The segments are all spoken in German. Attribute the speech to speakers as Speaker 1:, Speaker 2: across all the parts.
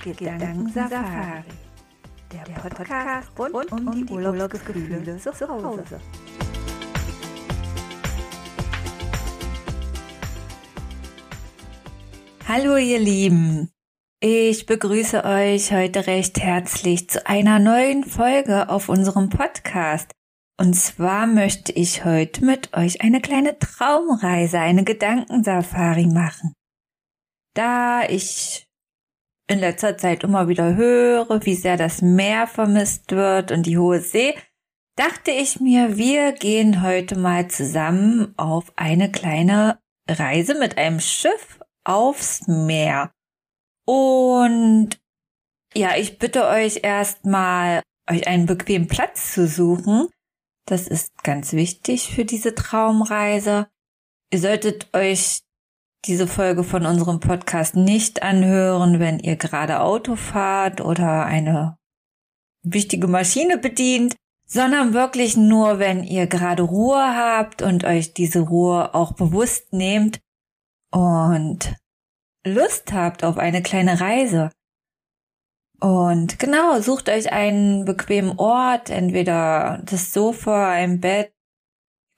Speaker 1: Gedankensafari. Der Podcast rund um die Urlaubsgefühle zu Hause. Hallo ihr Lieben, ich begrüße euch heute recht herzlich zu einer neuen Folge auf unserem Podcast. Und zwar möchte ich heute mit euch eine kleine Traumreise, eine Gedankensafari machen. Da ich in letzter Zeit immer wieder höre, wie sehr das Meer vermisst wird und die hohe See, dachte ich mir, wir gehen heute mal zusammen auf eine kleine Reise mit einem Schiff aufs Meer. Und ja, ich bitte euch erstmal, euch einen bequemen Platz zu suchen. Das ist ganz wichtig für diese Traumreise. Ihr solltet euch diese Folge von unserem Podcast nicht anhören, wenn ihr gerade Auto fahrt oder eine wichtige Maschine bedient, sondern wirklich nur, wenn ihr gerade Ruhe habt und euch diese Ruhe auch bewusst nehmt und Lust habt auf eine kleine Reise. Und genau, sucht euch einen bequemen Ort, entweder das Sofa, ein Bett,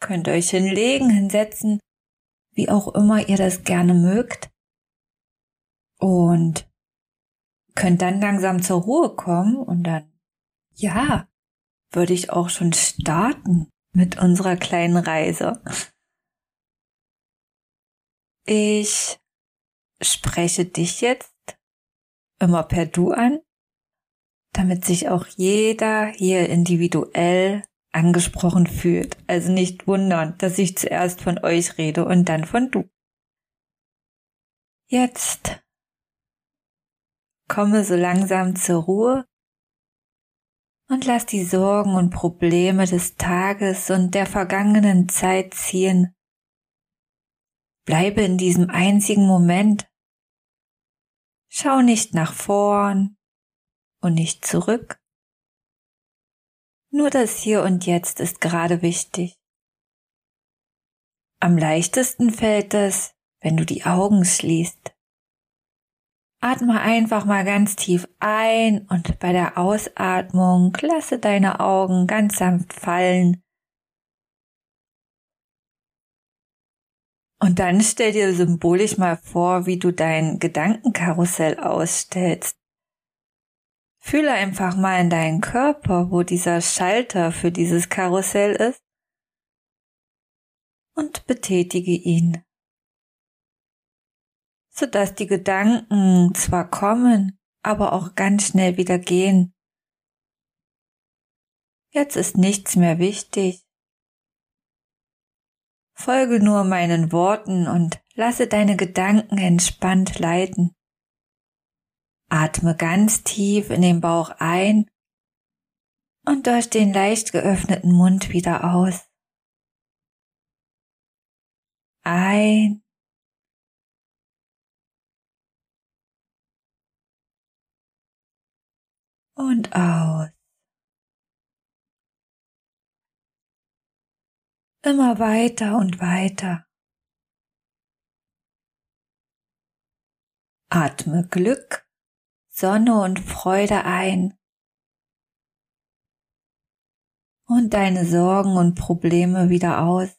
Speaker 1: könnt euch hinlegen, hinsetzen wie auch immer ihr das gerne mögt. Und könnt dann langsam zur Ruhe kommen und dann, ja, würde ich auch schon starten mit unserer kleinen Reise. Ich spreche dich jetzt immer per Du an, damit sich auch jeder hier individuell angesprochen fühlt. Also nicht wundern, dass ich zuerst von euch rede und dann von du. Jetzt komme so langsam zur Ruhe und lass die Sorgen und Probleme des Tages und der vergangenen Zeit ziehen. Bleibe in diesem einzigen Moment. Schau nicht nach vorn und nicht zurück. Nur das Hier und Jetzt ist gerade wichtig. Am leichtesten fällt es, wenn du die Augen schließt. Atme einfach mal ganz tief ein und bei der Ausatmung lasse deine Augen ganz sanft fallen. Und dann stell dir symbolisch mal vor, wie du dein Gedankenkarussell ausstellst. Fühle einfach mal in deinen Körper, wo dieser Schalter für dieses Karussell ist und betätige ihn, sodass die Gedanken zwar kommen, aber auch ganz schnell wieder gehen. Jetzt ist nichts mehr wichtig. Folge nur meinen Worten und lasse deine Gedanken entspannt leiten. Atme ganz tief in den Bauch ein und durch den leicht geöffneten Mund wieder aus. Ein und aus. Immer weiter und weiter. Atme Glück Sonne und Freude ein und deine Sorgen und Probleme wieder aus.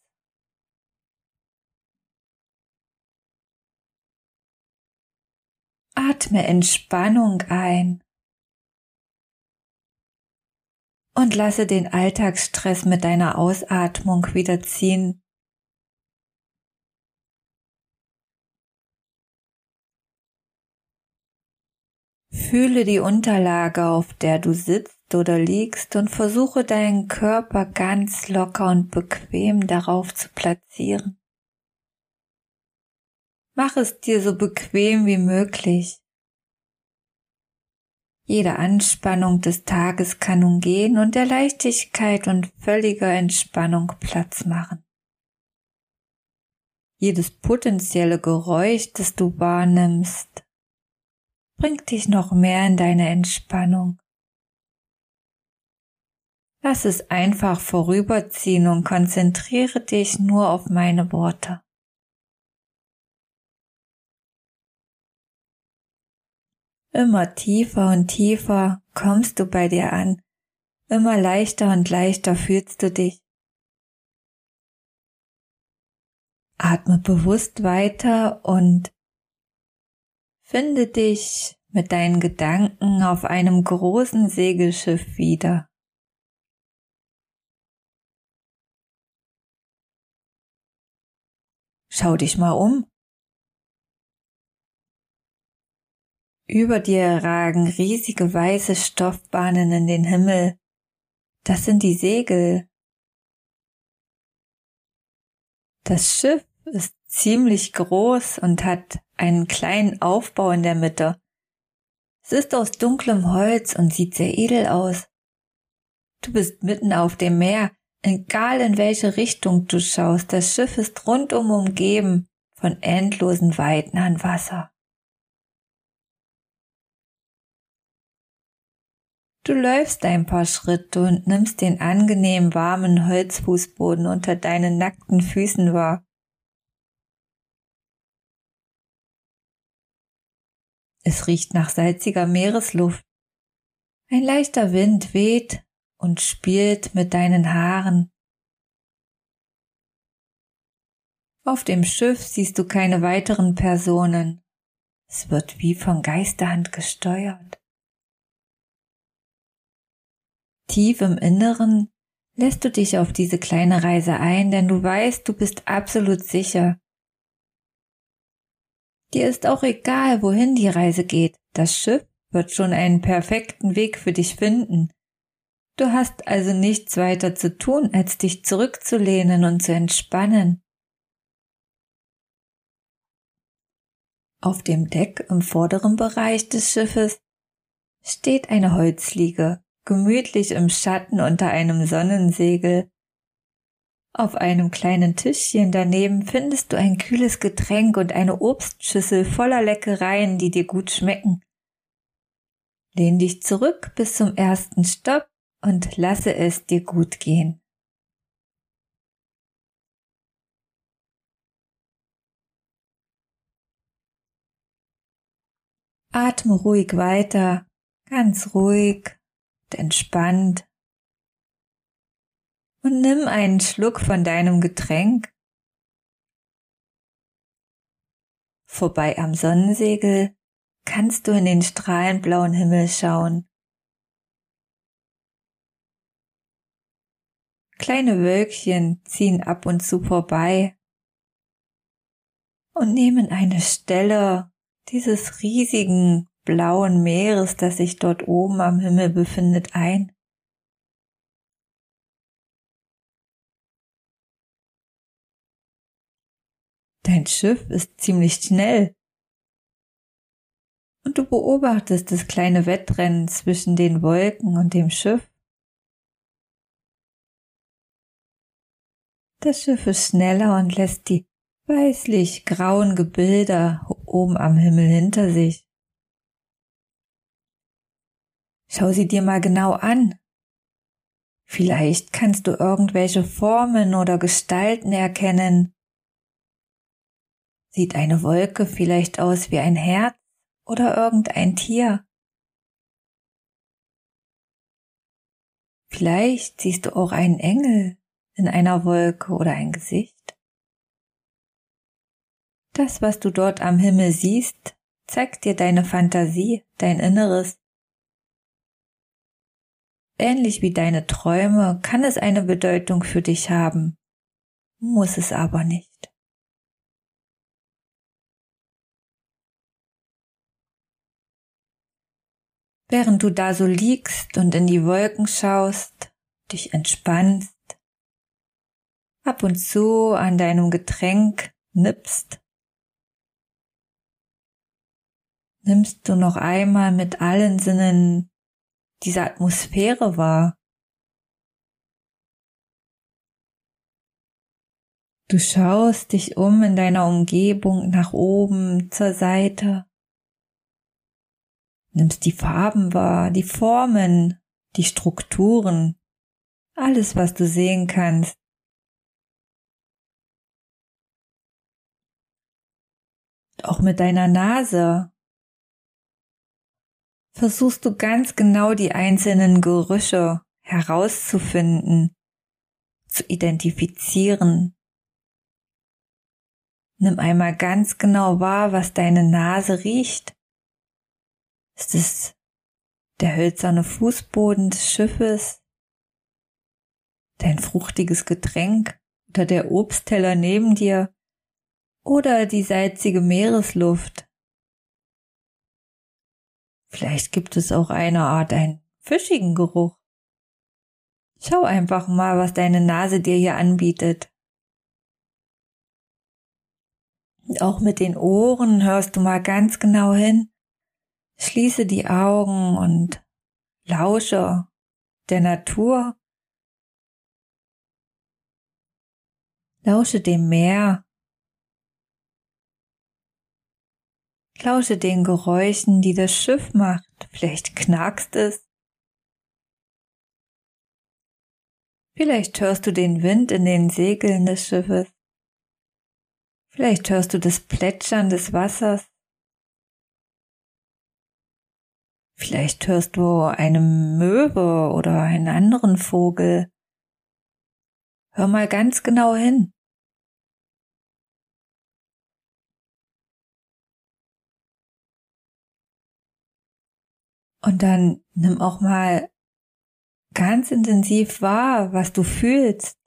Speaker 1: Atme Entspannung ein und lasse den Alltagsstress mit deiner Ausatmung wieder ziehen. Fühle die Unterlage, auf der du sitzt oder liegst und versuche deinen Körper ganz locker und bequem darauf zu platzieren. Mach es dir so bequem wie möglich. Jede Anspannung des Tages kann nun gehen und der Leichtigkeit und völliger Entspannung Platz machen. Jedes potenzielle Geräusch, das du wahrnimmst, bringt dich noch mehr in deine Entspannung. Lass es einfach vorüberziehen und konzentriere dich nur auf meine Worte. Immer tiefer und tiefer kommst du bei dir an, immer leichter und leichter fühlst du dich. Atme bewusst weiter und finde dich mit deinen Gedanken auf einem großen Segelschiff wieder. Schau dich mal um. Über dir ragen riesige weiße Stoffbahnen in den Himmel. Das sind die Segel. Das Schiff ist ziemlich groß und hat einen kleinen Aufbau in der Mitte. Es ist aus dunklem Holz und sieht sehr edel aus. Du bist mitten auf dem Meer, Egal in welche Richtung du schaust, das Schiff ist rundum umgeben von endlosen Weiten an Wasser. Du läufst ein paar Schritte und nimmst den angenehm warmen Holzfußboden unter deinen nackten Füßen wahr. Es riecht nach salziger Meeresluft. Ein leichter Wind weht und spielt mit deinen Haaren. Auf dem Schiff siehst du keine weiteren Personen. Es wird wie von Geisterhand gesteuert. Tief im Inneren lässt du dich auf diese kleine Reise ein, denn du weißt, du bist absolut sicher. Dir ist auch egal, wohin die Reise geht. Das Schiff wird schon einen perfekten Weg für dich finden. Du hast also nichts weiter zu tun, als dich zurückzulehnen und zu entspannen. Auf dem Deck im vorderen Bereich des Schiffes steht eine Holzliege, gemütlich im Schatten unter einem Sonnensegel. Auf einem kleinen Tischchen daneben findest du ein kühles Getränk und eine Obstschüssel voller Leckereien, die dir gut schmecken. Lehn dich zurück bis zum ersten Stopp und lasse es dir gut gehen. Atme ruhig weiter, ganz ruhig und entspannt. Und nimm einen Schluck von deinem Getränk. Vorbei am Sonnensegel kannst du in den strahlenblauen Himmel schauen. Kleine Wölkchen ziehen ab und zu vorbei und nehmen eine Stelle dieses riesigen blauen Meeres, das sich dort oben am Himmel befindet, ein. Dein Schiff ist ziemlich schnell und du beobachtest das kleine Wettrennen zwischen den Wolken und dem Schiff. Das Schiff ist schneller und lässt die weißlich grauen Gebilde oben am Himmel hinter sich. Schau sie dir mal genau an. Vielleicht kannst du irgendwelche Formen oder Gestalten erkennen. Sieht eine Wolke vielleicht aus wie ein Herz oder irgendein Tier? Vielleicht siehst du auch einen Engel in einer Wolke oder ein Gesicht? Das, was du dort am Himmel siehst, zeigt dir deine Fantasie, dein Inneres. Ähnlich wie deine Träume kann es eine Bedeutung für dich haben, muss es aber nicht. Während du da so liegst und in die Wolken schaust, dich entspannst, ab und zu an deinem Getränk nippst, nimmst du noch einmal mit allen Sinnen diese Atmosphäre wahr. Du schaust dich um in deiner Umgebung nach oben, zur Seite, nimmst die Farben wahr, die Formen, die Strukturen, alles, was du sehen kannst. auch mit deiner Nase. versuchst du ganz genau die einzelnen Gerüche herauszufinden, zu identifizieren. Nimm einmal ganz genau wahr, was deine Nase riecht. Ist es der hölzerne Fußboden des Schiffes, dein fruchtiges Getränk oder der Obstteller neben dir oder die salzige Meeresluft? Vielleicht gibt es auch eine Art einen fischigen Geruch. Schau einfach mal, was deine Nase dir hier anbietet. Auch mit den Ohren hörst du mal ganz genau hin. Schließe die Augen und lausche der Natur. Lausche dem Meer. Lausche den Geräuschen, die das Schiff macht. Vielleicht knackst es. Vielleicht hörst du den Wind in den Segeln des Schiffes. Vielleicht hörst du das Plätschern des Wassers. Vielleicht hörst du eine Möwe oder einen anderen Vogel. Hör mal ganz genau hin. Und dann nimm auch mal ganz intensiv wahr, was du fühlst.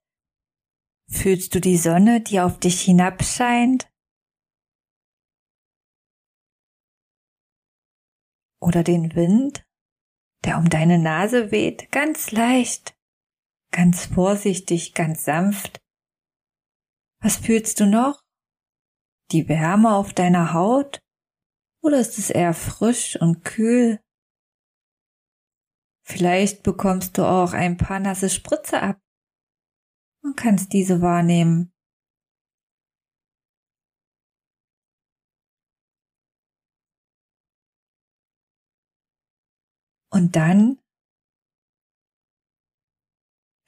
Speaker 1: Fühlst du die Sonne, die auf dich hinabscheint? Oder den Wind, der um deine Nase weht, ganz leicht, ganz vorsichtig, ganz sanft? Was fühlst du noch? Die Wärme auf deiner Haut? Oder ist es eher frisch und kühl? Vielleicht bekommst du auch ein paar nasse Spritze ab und kannst diese wahrnehmen. Und dann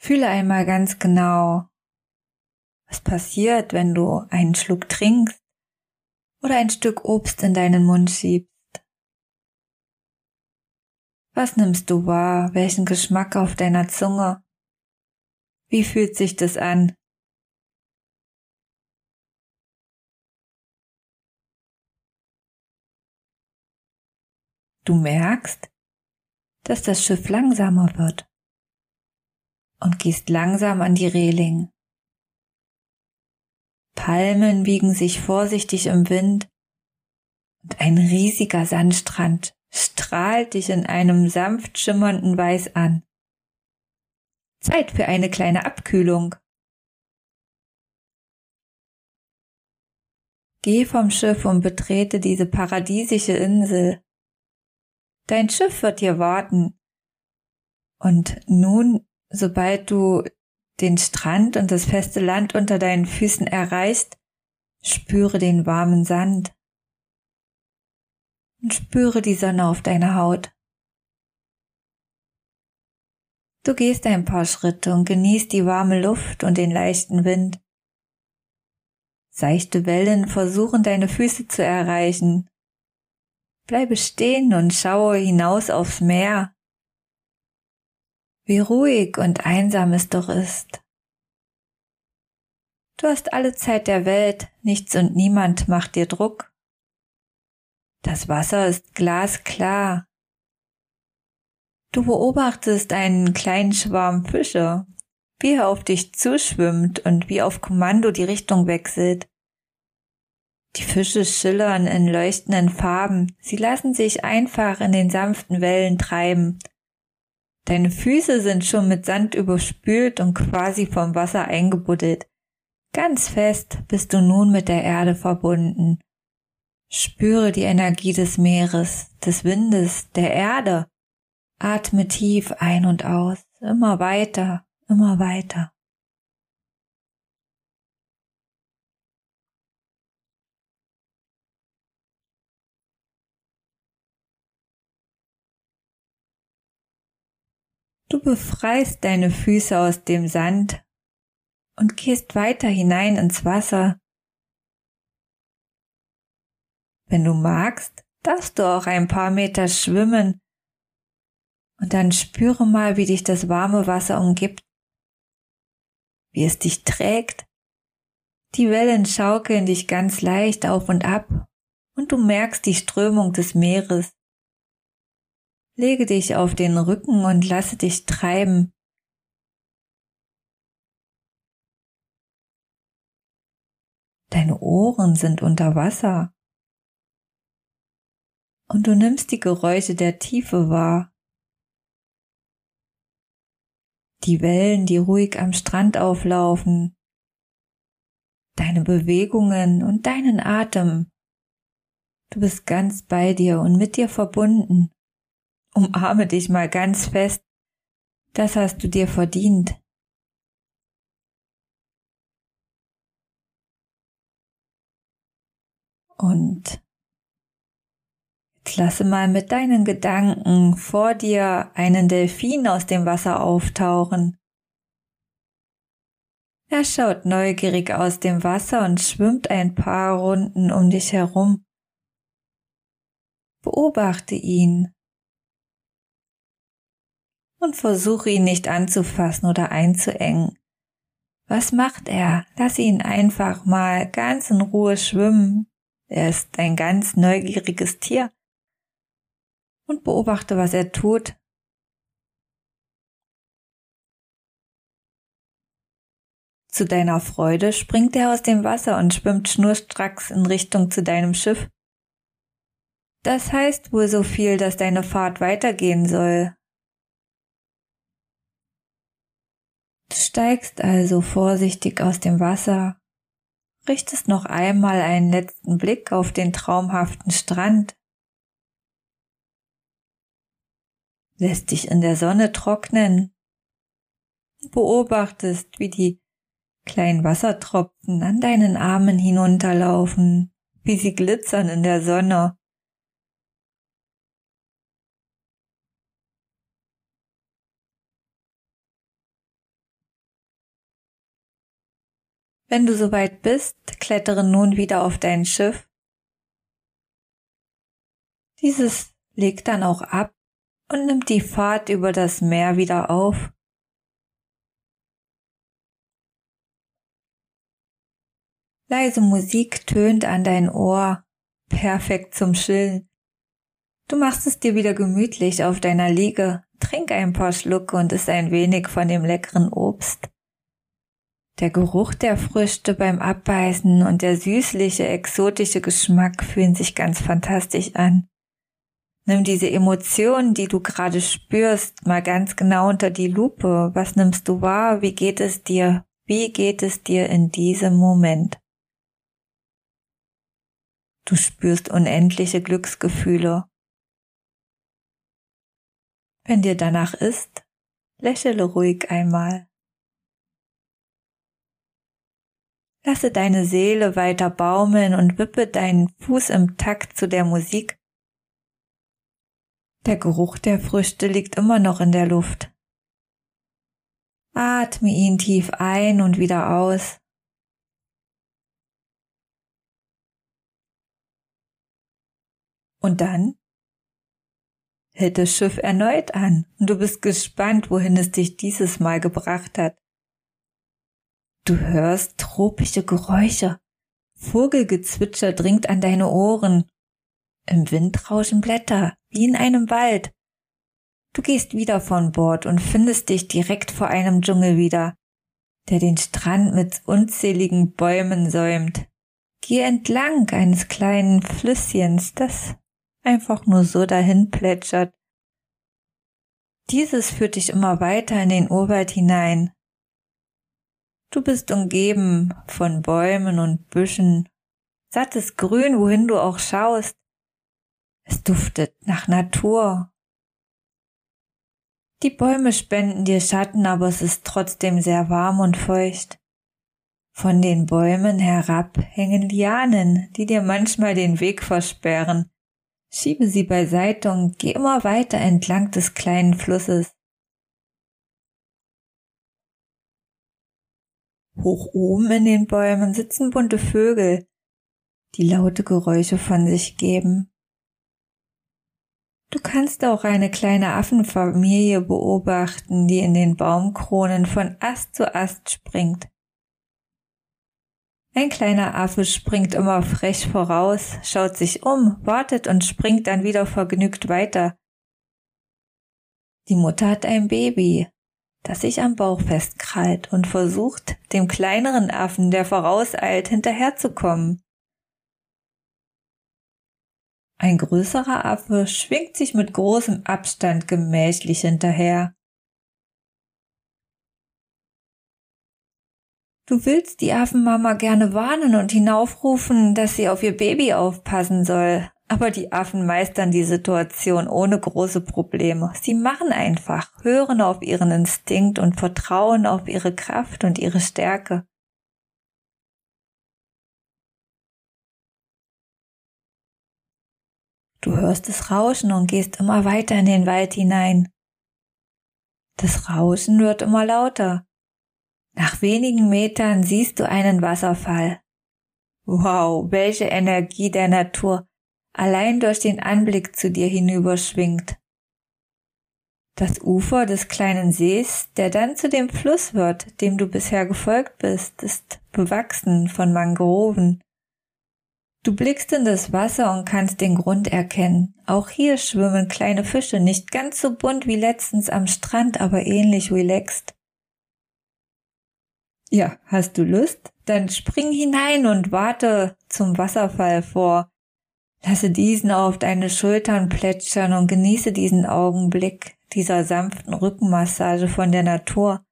Speaker 1: fühle einmal ganz genau, was passiert, wenn du einen Schluck trinkst oder ein Stück Obst in deinen Mund schiebst. Was nimmst du wahr? Welchen Geschmack auf deiner Zunge? Wie fühlt sich das an? Du merkst, dass das Schiff langsamer wird und gehst langsam an die Reling. Palmen wiegen sich vorsichtig im Wind und ein riesiger Sandstrand strahlt dich in einem sanft schimmernden Weiß an. Zeit für eine kleine Abkühlung. Geh vom Schiff und betrete diese paradiesische Insel. Dein Schiff wird dir warten. Und nun, sobald du den Strand und das feste Land unter deinen Füßen erreichst, spüre den warmen Sand und spüre die Sonne auf deiner Haut. Du gehst ein paar Schritte und genießt die warme Luft und den leichten Wind. Seichte Wellen versuchen deine Füße zu erreichen. Bleibe stehen und schaue hinaus aufs Meer. Wie ruhig und einsam es doch ist. Du hast alle Zeit der Welt, nichts und niemand macht dir Druck. Das Wasser ist glasklar. Du beobachtest einen kleinen Schwarm Fische, wie er auf dich zuschwimmt und wie auf Kommando die Richtung wechselt. Die Fische schillern in leuchtenden Farben, sie lassen sich einfach in den sanften Wellen treiben. Deine Füße sind schon mit Sand überspült und quasi vom Wasser eingebuddelt. Ganz fest bist du nun mit der Erde verbunden. Spüre die Energie des Meeres, des Windes, der Erde. Atme tief ein und aus, immer weiter, immer weiter. Befreist deine Füße aus dem Sand und gehst weiter hinein ins Wasser, wenn du magst, darfst du auch ein paar Meter schwimmen Und dann spüre mal, wie dich das warme Wasser umgibt, wie es dich trägt. Die Wellen schaukeln dich ganz leicht auf und ab und du merkst die Strömung des Meeres. Lege dich auf den Rücken und lasse dich treiben. Deine Ohren sind unter Wasser. Und du nimmst die Geräusche der Tiefe wahr. Die Wellen, die ruhig am Strand auflaufen. Deine Bewegungen und deinen Atem. Du bist ganz bei dir und mit dir verbunden. Umarme dich mal ganz fest. Das hast du dir verdient. Und jetzt lasse mal mit deinen Gedanken vor dir einen Delfin aus dem Wasser auftauchen. Er schaut neugierig aus dem Wasser und schwimmt ein paar Runden um dich herum. Beobachte ihn und versuche ihn nicht anzufassen oder einzuengen. Was macht er? Lass ihn einfach mal ganz in Ruhe schwimmen. Er ist ein ganz neugieriges Tier. Und beobachte, was er tut. Zu deiner Freude springt er aus dem Wasser und schwimmt schnurstracks in Richtung zu deinem Schiff. Das heißt wohl so viel, dass deine Fahrt weitergehen soll. Steigst also vorsichtig aus dem Wasser, richtest noch einmal einen letzten Blick auf den traumhaften Strand, lässt dich in der Sonne trocknen, beobachtest, wie die kleinen Wassertropfen an deinen Armen hinunterlaufen, wie sie glitzern in der Sonne Wenn du soweit bist, klettere nun wieder auf dein Schiff. Dieses legt dann auch ab und nimmt die Fahrt über das Meer wieder auf. Leise Musik tönt an dein Ohr, perfekt zum Chillen. Du machst es dir wieder gemütlich auf deiner Liege, trink ein paar Schlucke und isst ein wenig von dem leckeren Obst. Der Geruch der Früchte beim Abbeißen und der süßliche, exotische Geschmack fühlen sich ganz fantastisch an. Nimm diese Emotionen, die du gerade spürst, mal ganz genau unter die Lupe. Was nimmst du wahr? Wie geht es dir? Wie geht es dir in diesem Moment? Du spürst unendliche Glücksgefühle. Wenn dir danach ist, lächele ruhig einmal. Lasse deine Seele weiter baumeln und wippe deinen Fuß im Takt zu der Musik. Der Geruch der Früchte liegt immer noch in der Luft. Atme ihn tief ein und wieder aus. Und dann hält das Schiff erneut an und du bist gespannt, wohin es dich dieses Mal gebracht hat. Du hörst tropische Geräusche. Vogelgezwitscher dringt an deine Ohren. Im Wind rauschen Blätter, wie in einem Wald. Du gehst wieder von Bord und findest dich direkt vor einem Dschungel wieder, der den Strand mit unzähligen Bäumen säumt. Geh entlang eines kleinen Flüsschens, das einfach nur so dahin plätschert. Dieses führt dich immer weiter in den Urwald hinein, Du bist umgeben von Bäumen und Büschen, sattes Grün, wohin du auch schaust. Es duftet nach Natur. Die Bäume spenden dir Schatten, aber es ist trotzdem sehr warm und feucht. Von den Bäumen herab hängen Lianen, die dir manchmal den Weg versperren. Schiebe sie beiseite und geh immer weiter entlang des kleinen Flusses. Hoch oben in den Bäumen sitzen bunte Vögel, die laute Geräusche von sich geben. Du kannst auch eine kleine Affenfamilie beobachten, die in den Baumkronen von Ast zu Ast springt. Ein kleiner Affe springt immer frech voraus, schaut sich um, wartet und springt dann wieder vergnügt weiter. Die Mutter hat ein Baby, das sich am Bauch festkrallt und versucht, dem kleineren Affen, der vorauseilt, hinterherzukommen. Ein größerer Affe schwingt sich mit großem Abstand gemächlich hinterher. Du willst die Affenmama gerne warnen und hinaufrufen, dass sie auf ihr Baby aufpassen soll, aber die Affen meistern die Situation ohne große Probleme. Sie machen einfach, hören auf ihren Instinkt und vertrauen auf ihre Kraft und ihre Stärke. Du hörst es rauschen und gehst immer weiter in den Wald hinein. Das Rauschen wird immer lauter. Nach wenigen Metern siehst du einen Wasserfall. Wow, welche Energie der Natur allein durch den Anblick zu dir hinüberschwingt. Das Ufer des kleinen Sees, der dann zu dem Fluss wird, dem du bisher gefolgt bist, ist bewachsen von Mangroven. Du blickst in das Wasser und kannst den Grund erkennen. Auch hier schwimmen kleine Fische, nicht ganz so bunt wie letztens am Strand, aber ähnlich relaxed. Ja, hast du Lust? Dann spring hinein und warte zum Wasserfall vor. Lasse diesen auf deine Schultern plätschern und genieße diesen Augenblick dieser sanften Rückenmassage von der Natur.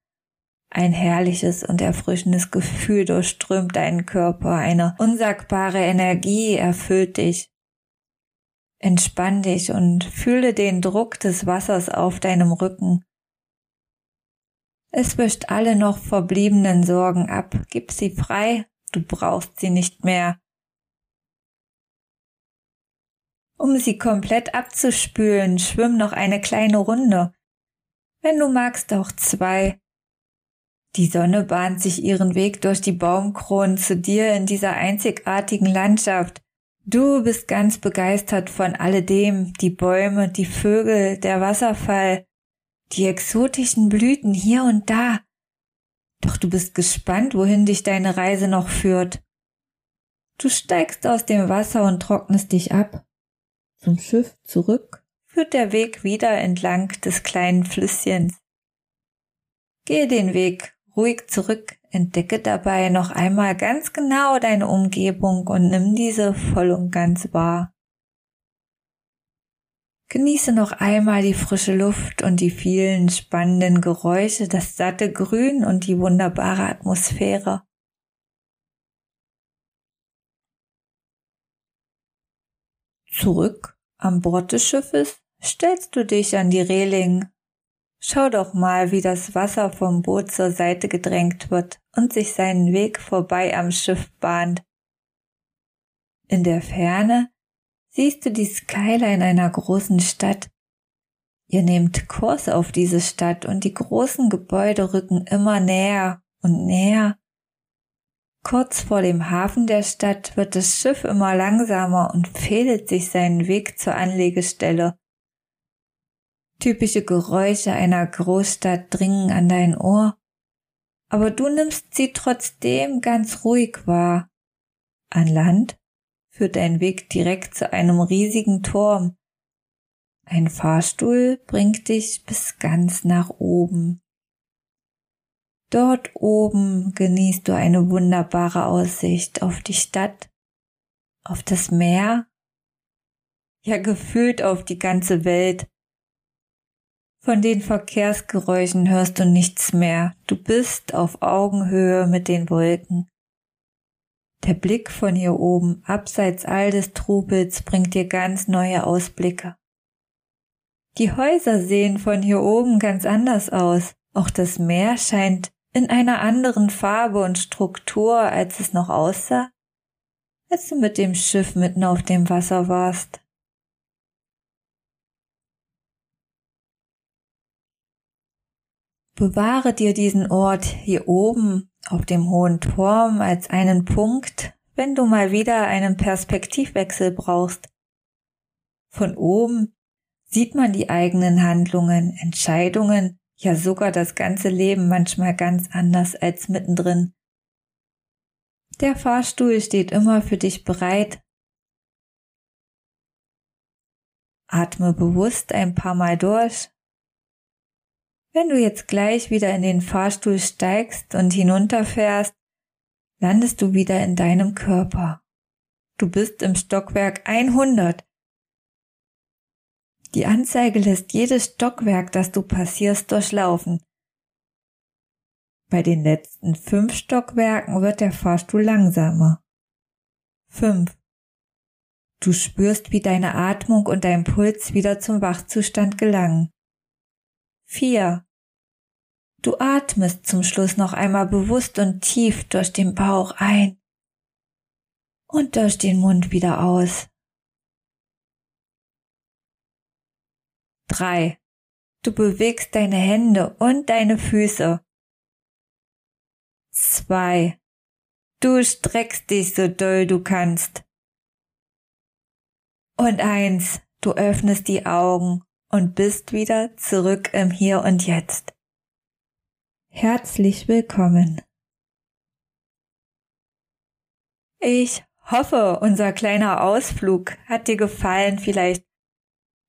Speaker 1: Ein herrliches und erfrischendes Gefühl durchströmt deinen Körper, eine unsagbare Energie erfüllt dich. Entspann dich und fühle den Druck des Wassers auf deinem Rücken. Es wischt alle noch verbliebenen Sorgen ab, gib sie frei, du brauchst sie nicht mehr. Um sie komplett abzuspülen, schwimm noch eine kleine Runde. Wenn du magst, auch zwei. Die Sonne bahnt sich ihren Weg durch die Baumkronen zu dir in dieser einzigartigen Landschaft. Du bist ganz begeistert von alledem, die Bäume, die Vögel, der Wasserfall, die exotischen Blüten hier und da. Doch du bist gespannt, wohin dich deine Reise noch führt. Du steigst aus dem Wasser und trocknest dich ab. Zum Schiff zurück führt der Weg wieder entlang des kleinen Flüsschens. Gehe den Weg ruhig zurück, entdecke dabei noch einmal ganz genau deine Umgebung und nimm diese voll und ganz wahr. Genieße noch einmal die frische Luft und die vielen spannenden Geräusche, das satte Grün und die wunderbare Atmosphäre. Zurück am Bord des Schiffes stellst du dich an die Reling Schau doch mal, wie das Wasser vom Boot zur Seite gedrängt wird und sich seinen Weg vorbei am Schiff bahnt. In der Ferne siehst du die Skyline einer großen Stadt. Ihr nehmt Kurs auf diese Stadt und die großen Gebäude rücken immer näher und näher. Kurz vor dem Hafen der Stadt wird das Schiff immer langsamer und fädelt sich seinen Weg zur Anlegestelle. Typische Geräusche einer Großstadt dringen an dein Ohr, aber du nimmst sie trotzdem ganz ruhig wahr. An Land führt dein Weg direkt zu einem riesigen Turm. Ein Fahrstuhl bringt dich bis ganz nach oben. Dort oben genießt du eine wunderbare Aussicht auf die Stadt, auf das Meer, ja gefühlt auf die ganze Welt. Von den Verkehrsgeräuschen hörst du nichts mehr. Du bist auf Augenhöhe mit den Wolken. Der Blick von hier oben, abseits all des Trubels, bringt dir ganz neue Ausblicke. Die Häuser sehen von hier oben ganz anders aus. Auch das Meer scheint in einer anderen Farbe und Struktur, als es noch aussah, als du mit dem Schiff mitten auf dem Wasser warst. Bewahre dir diesen Ort hier oben auf dem hohen Turm als einen Punkt, wenn du mal wieder einen Perspektivwechsel brauchst. Von oben sieht man die eigenen Handlungen, Entscheidungen, ja sogar das ganze Leben manchmal ganz anders als mittendrin. Der Fahrstuhl steht immer für dich bereit. Atme bewusst ein paar Mal durch. Wenn du jetzt gleich wieder in den Fahrstuhl steigst und hinunterfährst, landest du wieder in deinem Körper. Du bist im Stockwerk 100. Die Anzeige lässt jedes Stockwerk, das du passierst, durchlaufen. Bei den letzten fünf Stockwerken wird der Fahrstuhl langsamer. Fünf. Du spürst, wie deine Atmung und dein Puls wieder zum Wachzustand gelangen. Vier. Du atmest zum Schluss noch einmal bewusst und tief durch den Bauch ein und durch den Mund wieder aus. Drei. Du bewegst deine Hände und deine Füße. Zwei. Du streckst dich so doll du kannst. Und eins. Du öffnest die Augen und bist wieder zurück im Hier und Jetzt. Herzlich willkommen. Ich hoffe, unser kleiner Ausflug hat dir gefallen. Vielleicht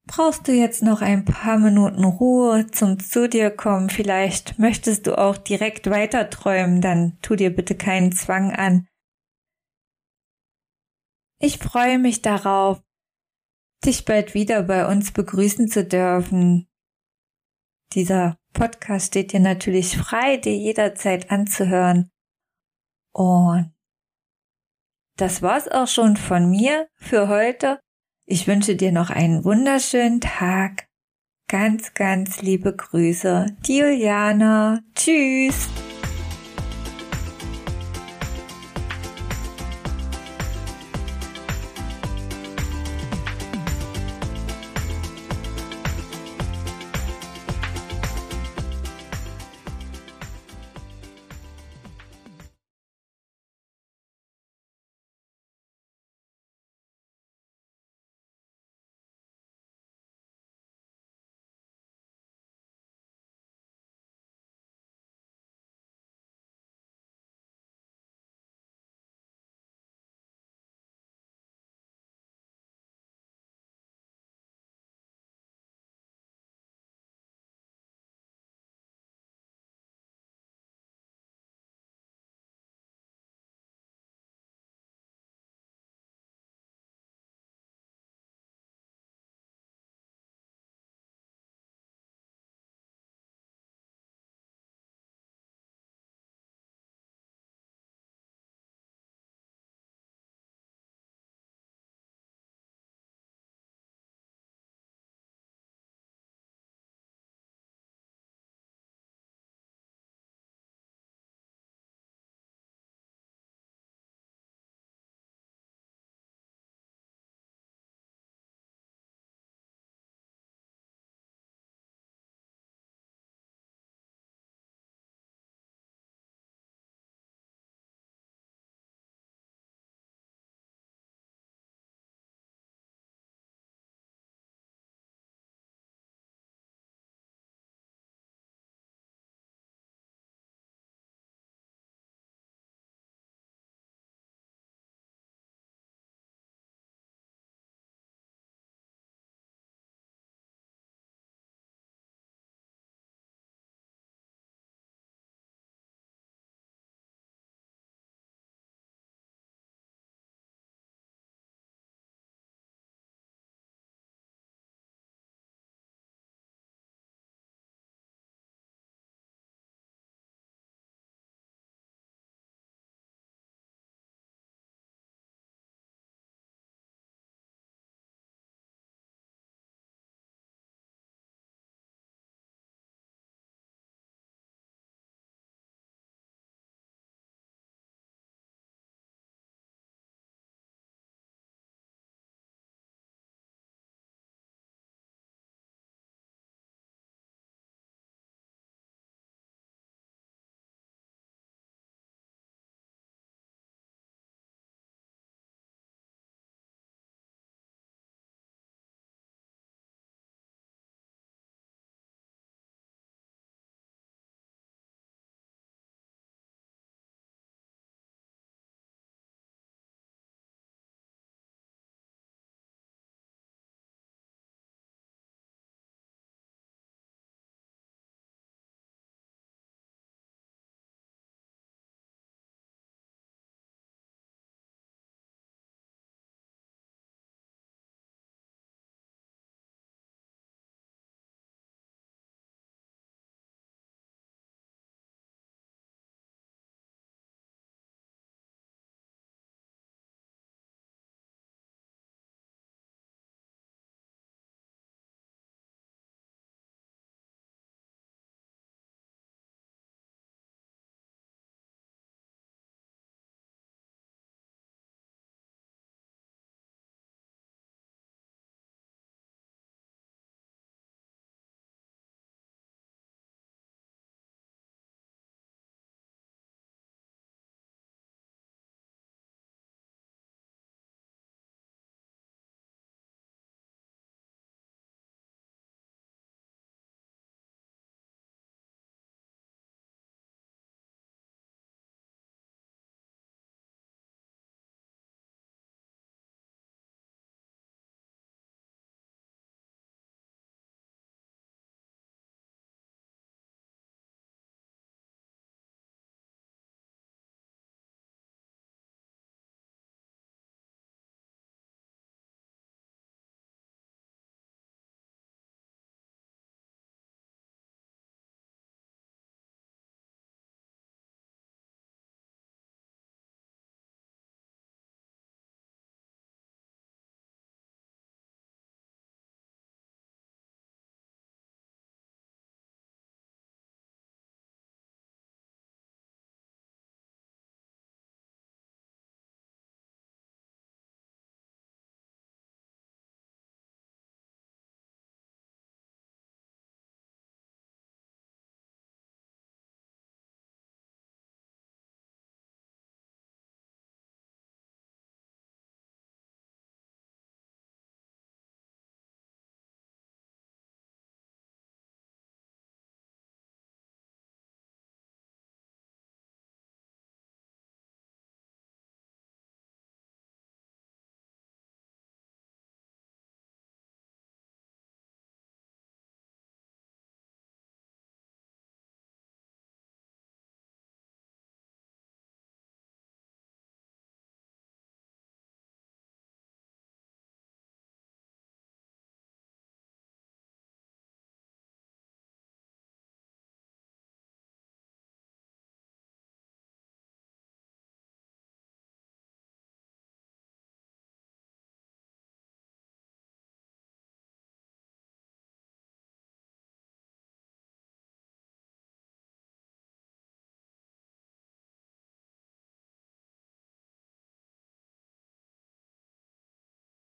Speaker 1: brauchst du jetzt noch ein paar Minuten Ruhe zum zu dir kommen. Vielleicht möchtest du auch direkt weiter träumen. Dann tu dir bitte keinen Zwang an. Ich freue mich darauf, dich bald wieder bei uns begrüßen zu dürfen. Dieser Podcast steht dir natürlich frei, dir jederzeit anzuhören. Und das war's auch schon von mir für heute. Ich wünsche dir noch einen wunderschönen Tag. Ganz, ganz liebe Grüße. Die Juliana. Tschüss.